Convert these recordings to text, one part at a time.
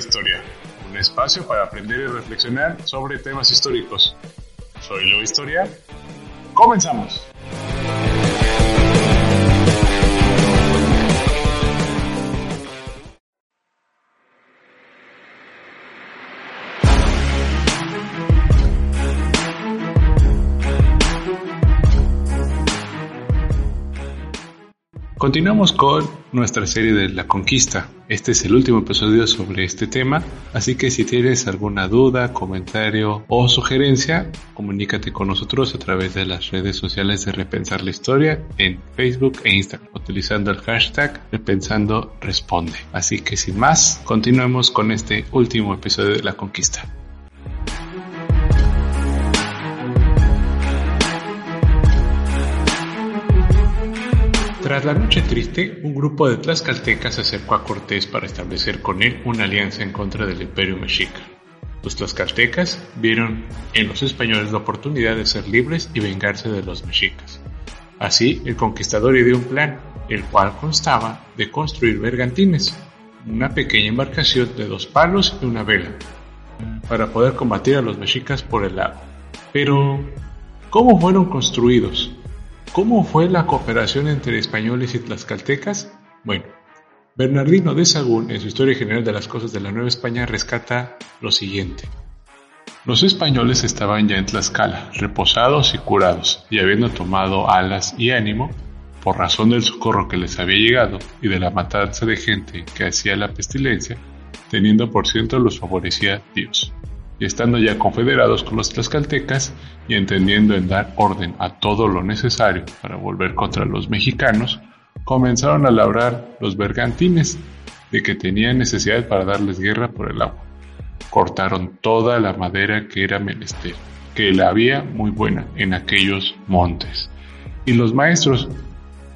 Historia, un espacio para aprender y reflexionar sobre temas históricos. Soy Leo Historia. ¡Comenzamos! Continuamos con nuestra serie de La Conquista. Este es el último episodio sobre este tema, así que si tienes alguna duda, comentario o sugerencia, comunícate con nosotros a través de las redes sociales de Repensar la Historia en Facebook e Instagram, utilizando el hashtag Repensando Responde. Así que sin más, continuemos con este último episodio de La Conquista. Tras la noche triste, un grupo de tlaxcaltecas se acercó a Cortés para establecer con él una alianza en contra del imperio mexica. Los tlaxcaltecas vieron en los españoles la oportunidad de ser libres y vengarse de los mexicas. Así, el conquistador ideó un plan, el cual constaba de construir bergantines, una pequeña embarcación de dos palos y una vela, para poder combatir a los mexicas por el lago. Pero, ¿cómo fueron construidos? ¿Cómo fue la cooperación entre españoles y tlaxcaltecas? Bueno, Bernardino de Sagún, en su Historia General de las Cosas de la Nueva España, rescata lo siguiente. Los españoles estaban ya en Tlaxcala, reposados y curados, y habiendo tomado alas y ánimo, por razón del socorro que les había llegado y de la matanza de gente que hacía la pestilencia, teniendo por ciento los favorecía Dios y estando ya confederados con los tlaxcaltecas y entendiendo en dar orden a todo lo necesario para volver contra los mexicanos, comenzaron a labrar los bergantines de que tenían necesidad para darles guerra por el agua. Cortaron toda la madera que era menester, que la había muy buena en aquellos montes. Y los maestros,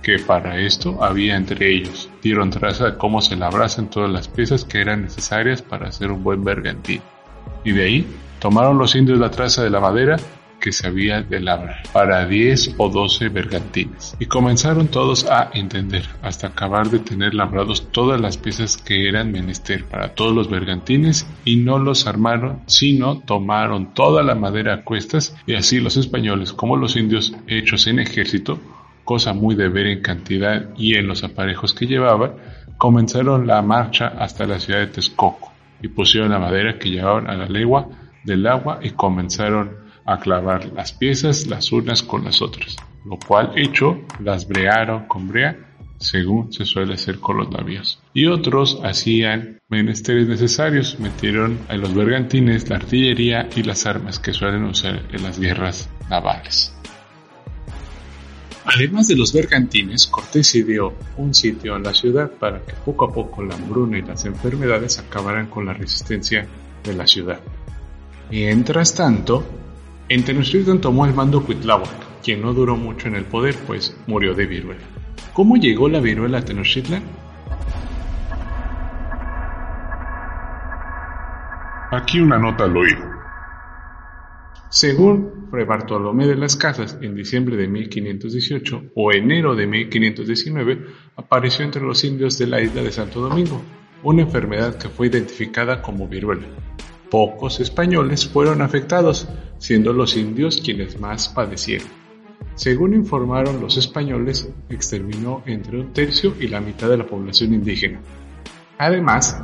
que para esto había entre ellos, dieron traza de cómo se labrasen todas las piezas que eran necesarias para hacer un buen bergantín y de ahí tomaron los indios la traza de la madera que se había de labrar para 10 o 12 bergantines. Y comenzaron todos a entender hasta acabar de tener labrados todas las piezas que eran menester para todos los bergantines y no los armaron sino tomaron toda la madera a cuestas y así los españoles como los indios hechos en ejército cosa muy de ver en cantidad y en los aparejos que llevaban comenzaron la marcha hasta la ciudad de Texcoco y pusieron la madera que llevaban a la legua del agua y comenzaron a clavar las piezas las unas con las otras, lo cual hecho las brearon con brea según se suele hacer con los navíos. Y otros hacían menesteres necesarios, metieron en los bergantines la artillería y las armas que suelen usar en las guerras navales. Además de los bergantines, Cortés ideó un sitio en la ciudad para que poco a poco la hambruna y las enfermedades acabaran con la resistencia de la ciudad. Mientras tanto, en Tenochtitlan tomó el mando Cuitláhuac, quien no duró mucho en el poder, pues murió de viruela. ¿Cómo llegó la viruela a Tenochtitlan? Aquí una nota al oído. Según Fray Bartolomé de las Casas, en diciembre de 1518 o enero de 1519, apareció entre los indios de la isla de Santo Domingo una enfermedad que fue identificada como viruela. Pocos españoles fueron afectados, siendo los indios quienes más padecieron. Según informaron los españoles, exterminó entre un tercio y la mitad de la población indígena. Además,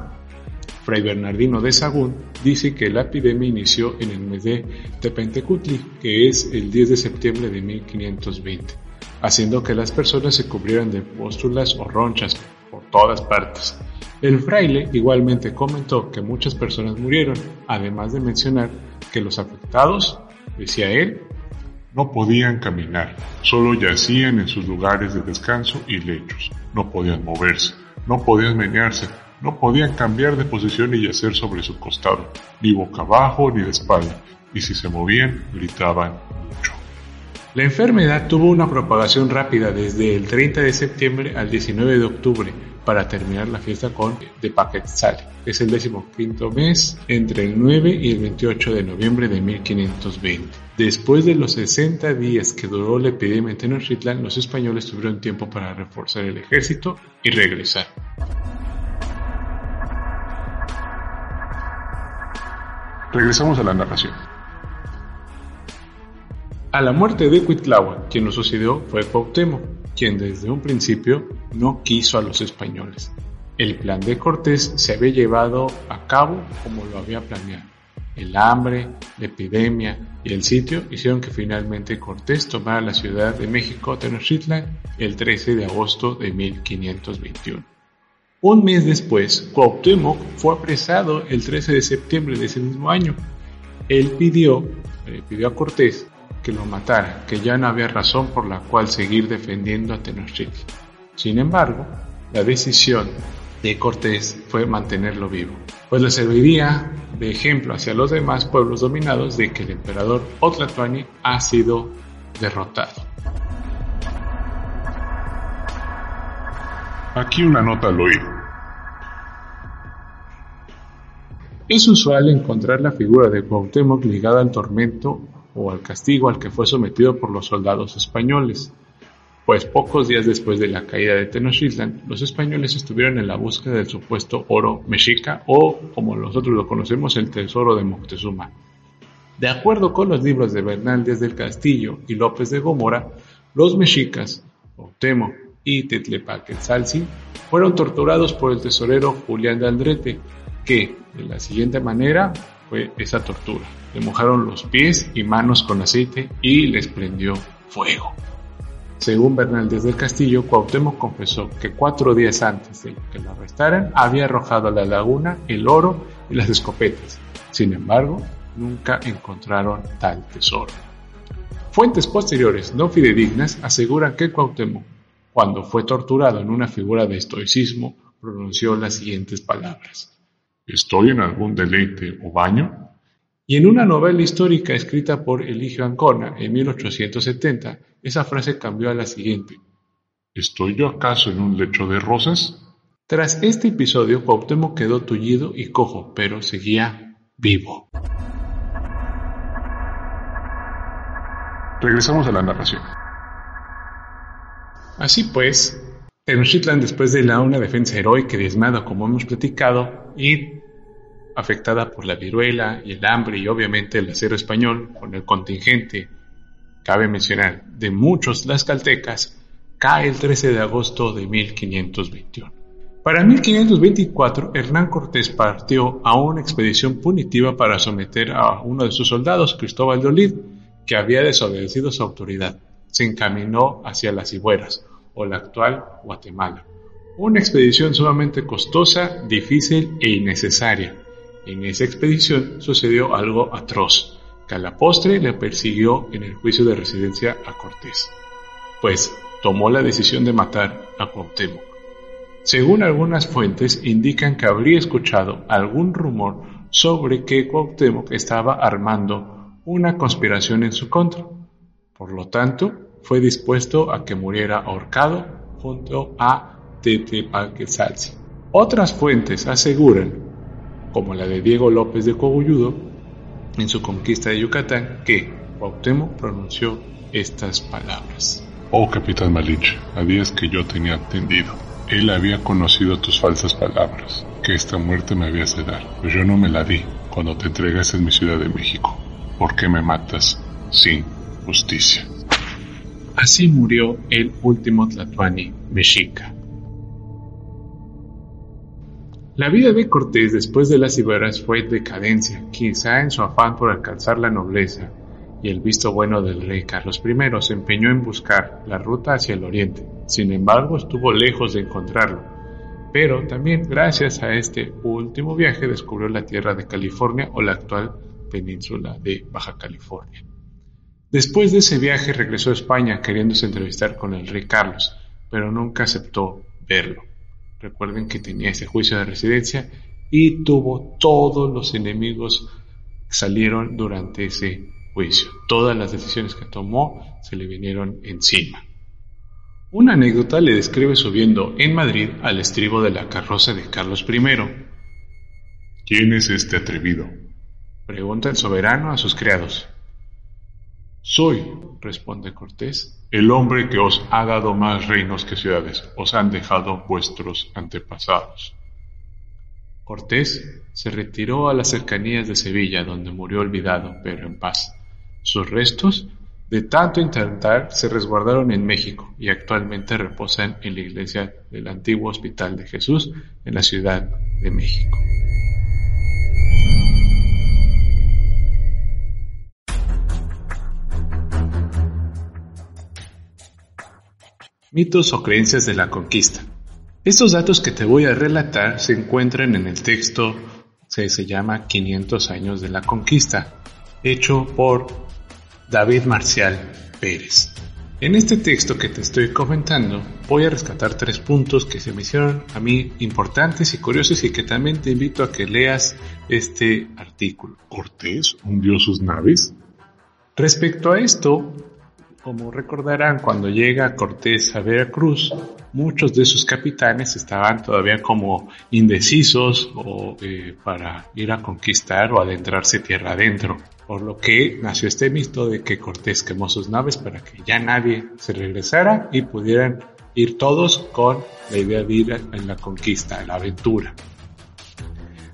Fray Bernardino de Sagún dice que la epidemia inició en el mes de Tepentecutli, que es el 10 de septiembre de 1520, haciendo que las personas se cubrieran de pústulas o ronchas por todas partes. El fraile igualmente comentó que muchas personas murieron, además de mencionar que los afectados, decía él, no podían caminar, solo yacían en sus lugares de descanso y lechos, no podían moverse, no podían menearse, no podían cambiar de posición y yacer sobre su costado, ni boca abajo ni de espalda, y si se movían, gritaban mucho. La enfermedad tuvo una propagación rápida desde el 30 de septiembre al 19 de octubre para terminar la fiesta con de Paquetzal. Es el decimoquinto mes entre el 9 y el 28 de noviembre de 1520. Después de los 60 días que duró la epidemia en Tenochtitlan, los españoles tuvieron tiempo para reforzar el ejército y regresar. Regresamos a la narración. A la muerte de Cuitláhuac, quien lo sucedió fue Cuauhtémoc, quien desde un principio no quiso a los españoles. El plan de Cortés se había llevado a cabo como lo había planeado. El hambre, la epidemia y el sitio hicieron que finalmente Cortés tomara la ciudad de México Tenochtitlan el 13 de agosto de 1521. Un mes después, Cuauhtémoc fue apresado el 13 de septiembre de ese mismo año. Él pidió, le pidió a Cortés que lo matara, que ya no había razón por la cual seguir defendiendo a Tenochtitlan. Sin embargo, la decisión de Cortés fue mantenerlo vivo, pues le serviría de ejemplo hacia los demás pueblos dominados de que el emperador Otlatuani ha sido derrotado. Aquí una nota al oído. Es usual encontrar la figura de Cuauhtémoc ligada al tormento o al castigo al que fue sometido por los soldados españoles, pues pocos días después de la caída de Tenochtitlan, los españoles estuvieron en la búsqueda del supuesto oro mexica o, como nosotros lo conocemos, el tesoro de Moctezuma. De acuerdo con los libros de Bernal del Castillo y López de Gomora, los mexicas, Cuauhtémoc y Tetlepaquetzalzi, fueron torturados por el tesorero Julián de Aldrete, que, de la siguiente manera, fue esa tortura. Le mojaron los pies y manos con aceite y les prendió fuego. Según Bernaldez del Castillo, Cuauhtémoc confesó que cuatro días antes de que lo arrestaran había arrojado a la laguna el oro y las escopetas. Sin embargo, nunca encontraron tal tesoro. Fuentes posteriores no fidedignas aseguran que Cuauhtémoc, cuando fue torturado en una figura de estoicismo, pronunció las siguientes palabras. ¿Estoy en algún deleite o baño? Y en una novela histórica escrita por Eligio Ancona en 1870, esa frase cambió a la siguiente. ¿Estoy yo acaso en un lecho de rosas? Tras este episodio, Cuauhtémoc quedó tullido y cojo, pero seguía vivo. Regresamos a la narración. Así pues, Tenochtitlan, después de la una defensa heroica y diezmada, como hemos platicado, y afectada por la viruela y el hambre y obviamente el acero español, con el contingente, cabe mencionar, de muchos tlaxcaltecas, cae el 13 de agosto de 1521. Para 1524, Hernán Cortés partió a una expedición punitiva para someter a uno de sus soldados, Cristóbal de Olid, que había desobedecido su autoridad. Se encaminó hacia las Ibueras, o la actual Guatemala. Una expedición sumamente costosa, difícil e innecesaria, en esa expedición sucedió algo atroz, que a la postre le persiguió en el juicio de residencia a Cortés, pues tomó la decisión de matar a Cuauhtémoc. Según algunas fuentes indican que habría escuchado algún rumor sobre que Cuauhtémoc estaba armando una conspiración en su contra. Por lo tanto, fue dispuesto a que muriera ahorcado junto a Tetepaquetzalzi. Otras fuentes aseguran como la de Diego López de Cogulludo en su conquista de Yucatán, que Cuauhtémoc pronunció estas palabras. Oh capitán Malinche, a días que yo tenía entendido, él había conocido tus falsas palabras, que esta muerte me habías de dar, pero yo no me la di cuando te entregas en mi Ciudad de México. ¿Por qué me matas sin justicia? Así murió el último Tlatuani mexica. La vida de Cortés después de las Iberas fue decadencia, quizá en su afán por alcanzar la nobleza y el visto bueno del rey Carlos I se empeñó en buscar la ruta hacia el oriente. Sin embargo, estuvo lejos de encontrarlo. Pero también gracias a este último viaje descubrió la tierra de California o la actual península de Baja California. Después de ese viaje regresó a España queriéndose entrevistar con el rey Carlos, pero nunca aceptó verlo. Recuerden que tenía ese juicio de residencia y tuvo todos los enemigos que salieron durante ese juicio. Todas las decisiones que tomó se le vinieron encima. Una anécdota le describe subiendo en Madrid al estribo de la carroza de Carlos I. ¿Quién es este atrevido? Pregunta el soberano a sus criados. Soy, responde Cortés, el hombre que os ha dado más reinos que ciudades, os han dejado vuestros antepasados. Cortés se retiró a las cercanías de Sevilla, donde murió olvidado, pero en paz. Sus restos, de tanto intentar, se resguardaron en México y actualmente reposan en la iglesia del antiguo Hospital de Jesús en la Ciudad de México. Mitos o creencias de la conquista. Estos datos que te voy a relatar se encuentran en el texto que se llama 500 años de la conquista, hecho por David Marcial Pérez. En este texto que te estoy comentando voy a rescatar tres puntos que se me hicieron a mí importantes y curiosos y que también te invito a que leas este artículo. ¿Cortés hundió sus naves? Respecto a esto, como recordarán, cuando llega Cortés a Veracruz, muchos de sus capitanes estaban todavía como indecisos o eh, para ir a conquistar o adentrarse tierra adentro. Por lo que nació este mito de que Cortés quemó sus naves para que ya nadie se regresara y pudieran ir todos con la idea de ir en la conquista, en la aventura.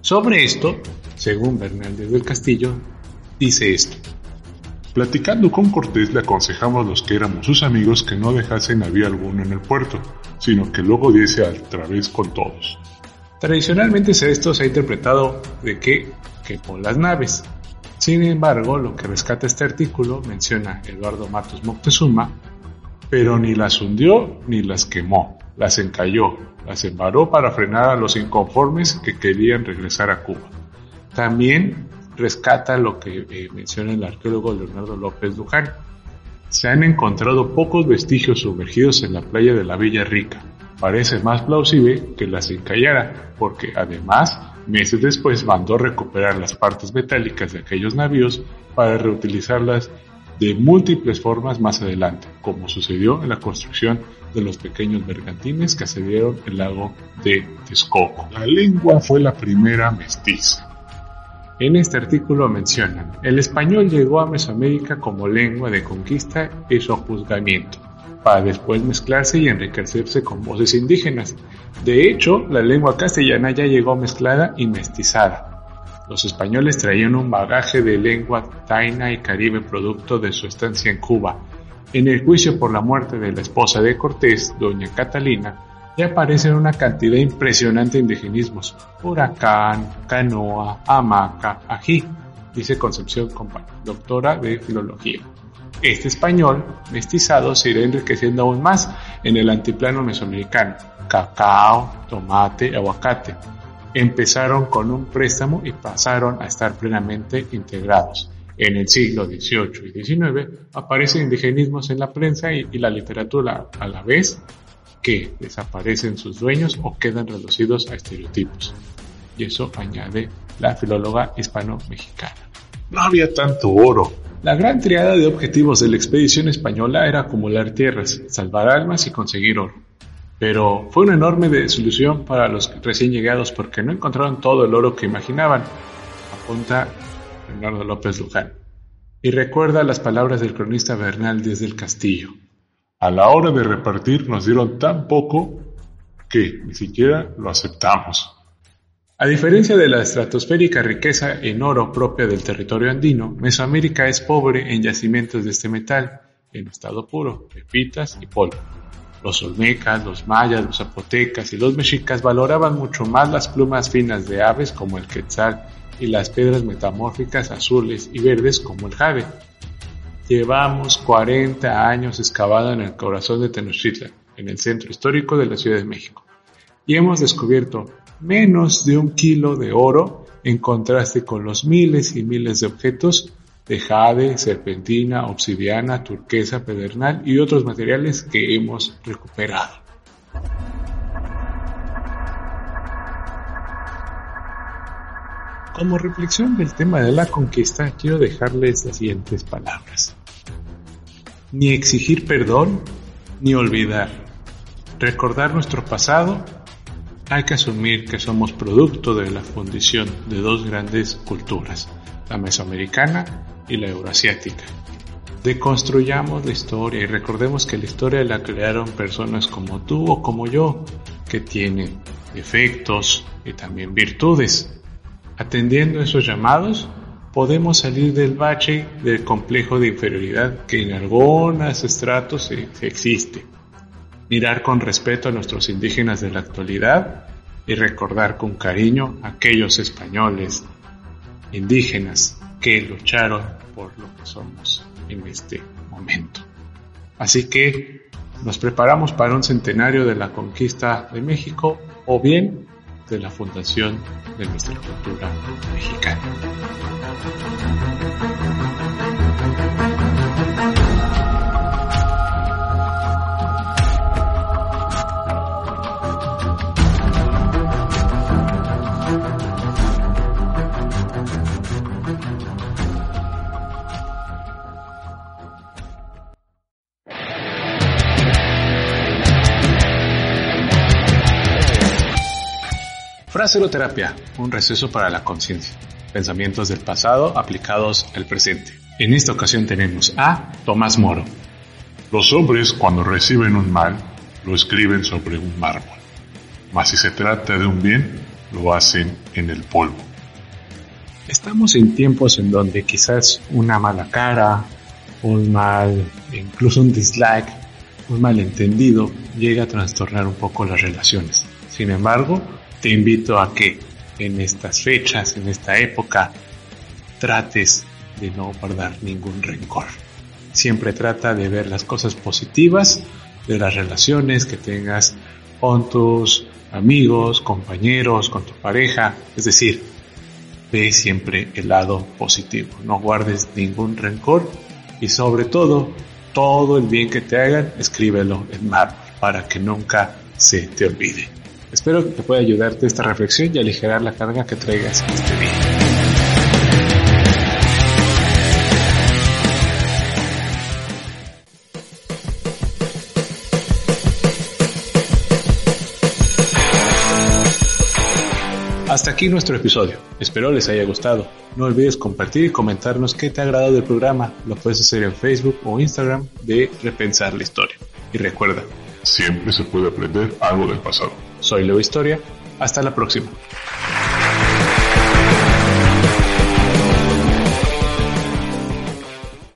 Sobre esto, según Bernaldez del Castillo, dice esto. Platicando con Cortés le aconsejamos a los que éramos sus amigos que no dejasen navío alguno en el puerto, sino que luego diese a través con todos. Tradicionalmente esto se ha interpretado de que quemó las naves. Sin embargo, lo que rescata este artículo menciona Eduardo Matos Moctezuma, pero ni las hundió ni las quemó, las encalló, las embaró para frenar a los inconformes que querían regresar a Cuba. También rescata lo que eh, menciona el arqueólogo Leonardo López Luján. Se han encontrado pocos vestigios sumergidos en la playa de la Villa Rica. Parece más plausible que las encallara, porque además, meses después mandó recuperar las partes metálicas de aquellos navíos para reutilizarlas de múltiples formas más adelante, como sucedió en la construcción de los pequeños bergantines que asediaron el lago de Texcoco. La lengua fue la primera mestiza. En este artículo mencionan, el español llegó a Mesoamérica como lengua de conquista y sojuzgamiento, para después mezclarse y enriquecerse con voces indígenas. De hecho, la lengua castellana ya llegó mezclada y mestizada. Los españoles traían un bagaje de lengua taina y caribe producto de su estancia en Cuba. En el juicio por la muerte de la esposa de Cortés, doña Catalina, ya aparecen una cantidad impresionante de indigenismos. Huracán, canoa, hamaca, ají, dice Concepción Compa, doctora de filología. Este español mestizado se irá enriqueciendo aún más en el antiplano mesoamericano. Cacao, tomate, aguacate. Empezaron con un préstamo y pasaron a estar plenamente integrados. En el siglo XVIII y XIX aparecen indigenismos en la prensa y, y la literatura a la vez que desaparecen sus dueños o quedan reducidos a estereotipos. Y eso añade la filóloga hispano-mexicana. No había tanto oro. La gran triada de objetivos de la expedición española era acumular tierras, salvar almas y conseguir oro. Pero fue una enorme desilusión para los recién llegados porque no encontraron todo el oro que imaginaban, apunta Leonardo López Luján. Y recuerda las palabras del cronista Bernal desde el Castillo. A la hora de repartir nos dieron tan poco que ni siquiera lo aceptamos. A diferencia de la estratosférica riqueza en oro propia del territorio andino, Mesoamérica es pobre en yacimientos de este metal, en estado puro, pepitas y polvo. Los olmecas, los mayas, los zapotecas y los mexicas valoraban mucho más las plumas finas de aves como el quetzal y las piedras metamórficas azules y verdes como el jade. Llevamos 40 años excavando en el corazón de Tenochtitlan, en el centro histórico de la Ciudad de México, y hemos descubierto menos de un kilo de oro en contraste con los miles y miles de objetos de jade, serpentina, obsidiana, turquesa, pedernal y otros materiales que hemos recuperado. Como reflexión del tema de la conquista, quiero dejarles las siguientes palabras. Ni exigir perdón, ni olvidar. Recordar nuestro pasado, hay que asumir que somos producto de la fundición de dos grandes culturas, la mesoamericana y la euroasiática. Deconstruyamos la historia y recordemos que la historia la crearon personas como tú o como yo, que tienen defectos y también virtudes. Atendiendo esos llamados, podemos salir del bache del complejo de inferioridad que en algunos estratos existe. Mirar con respeto a nuestros indígenas de la actualidad y recordar con cariño a aquellos españoles indígenas que lucharon por lo que somos en este momento. Así que nos preparamos para un centenario de la conquista de México o bien de la fundación de nuestra cultura mexicana. Fraseroterapia, un receso para la conciencia. Pensamientos del pasado aplicados al presente. En esta ocasión tenemos a Tomás Moro. Los hombres cuando reciben un mal lo escriben sobre un mármol, mas si se trata de un bien lo hacen en el polvo. Estamos en tiempos en donde quizás una mala cara, un mal, incluso un dislike, un malentendido llega a trastornar un poco las relaciones. Sin embargo, te invito a que en estas fechas, en esta época, trates de no guardar ningún rencor. Siempre trata de ver las cosas positivas de las relaciones que tengas con tus amigos, compañeros, con tu pareja. Es decir, ve siempre el lado positivo. No guardes ningún rencor y sobre todo, todo el bien que te hagan, escríbelo en map para que nunca se te olvide. Espero que pueda ayudarte esta reflexión y aligerar la carga que traigas este día. Hasta aquí nuestro episodio. Espero les haya gustado. No olvides compartir y comentarnos qué te ha agradado del programa. Lo puedes hacer en Facebook o Instagram de Repensar la Historia. Y recuerda, siempre se puede aprender algo del pasado. Soy Leo Historia. Hasta la próxima.